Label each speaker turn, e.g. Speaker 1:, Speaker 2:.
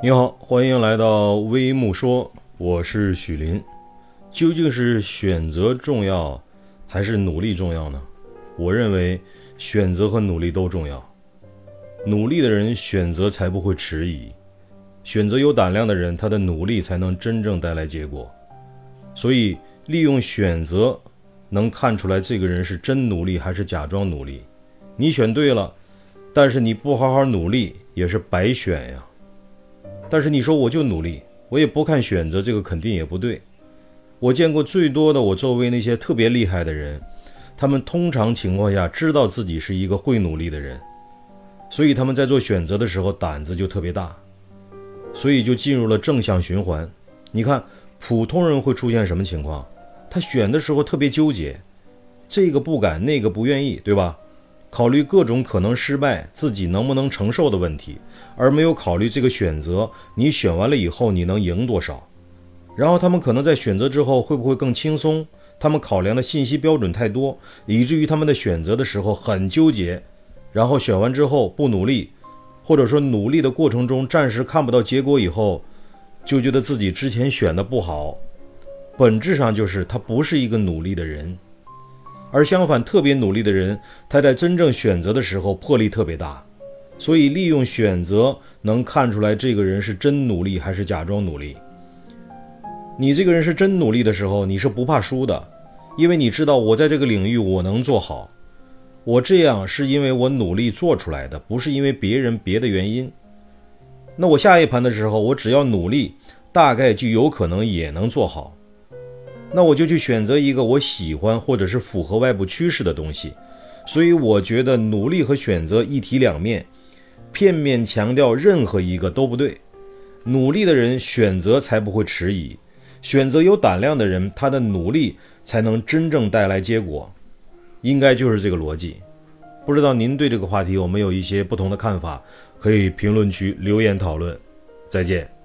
Speaker 1: 你好，欢迎来到微木说，我是许林。究竟是选择重要，还是努力重要呢？我认为选择和努力都重要。努力的人选择才不会迟疑，选择有胆量的人，他的努力才能真正带来结果。所以，利用选择能看出来这个人是真努力还是假装努力。你选对了，但是你不好好努力也是白选呀。但是你说我就努力，我也不看选择，这个肯定也不对。我见过最多的，我周围那些特别厉害的人，他们通常情况下知道自己是一个会努力的人，所以他们在做选择的时候胆子就特别大，所以就进入了正向循环。你看普通人会出现什么情况？他选的时候特别纠结，这个不敢，那个不愿意，对吧？考虑各种可能失败、自己能不能承受的问题，而没有考虑这个选择，你选完了以后你能赢多少？然后他们可能在选择之后会不会更轻松？他们考量的信息标准太多，以至于他们的选择的时候很纠结，然后选完之后不努力，或者说努力的过程中暂时看不到结果以后，就觉得自己之前选的不好，本质上就是他不是一个努力的人。而相反，特别努力的人，他在真正选择的时候魄力特别大，所以利用选择能看出来这个人是真努力还是假装努力。你这个人是真努力的时候，你是不怕输的，因为你知道我在这个领域我能做好，我这样是因为我努力做出来的，不是因为别人别的原因。那我下一盘的时候，我只要努力，大概就有可能也能做好。那我就去选择一个我喜欢或者是符合外部趋势的东西，所以我觉得努力和选择一体两面，片面强调任何一个都不对。努力的人选择才不会迟疑，选择有胆量的人，他的努力才能真正带来结果，应该就是这个逻辑。不知道您对这个话题有没有一些不同的看法？可以评论区留言讨论。再见。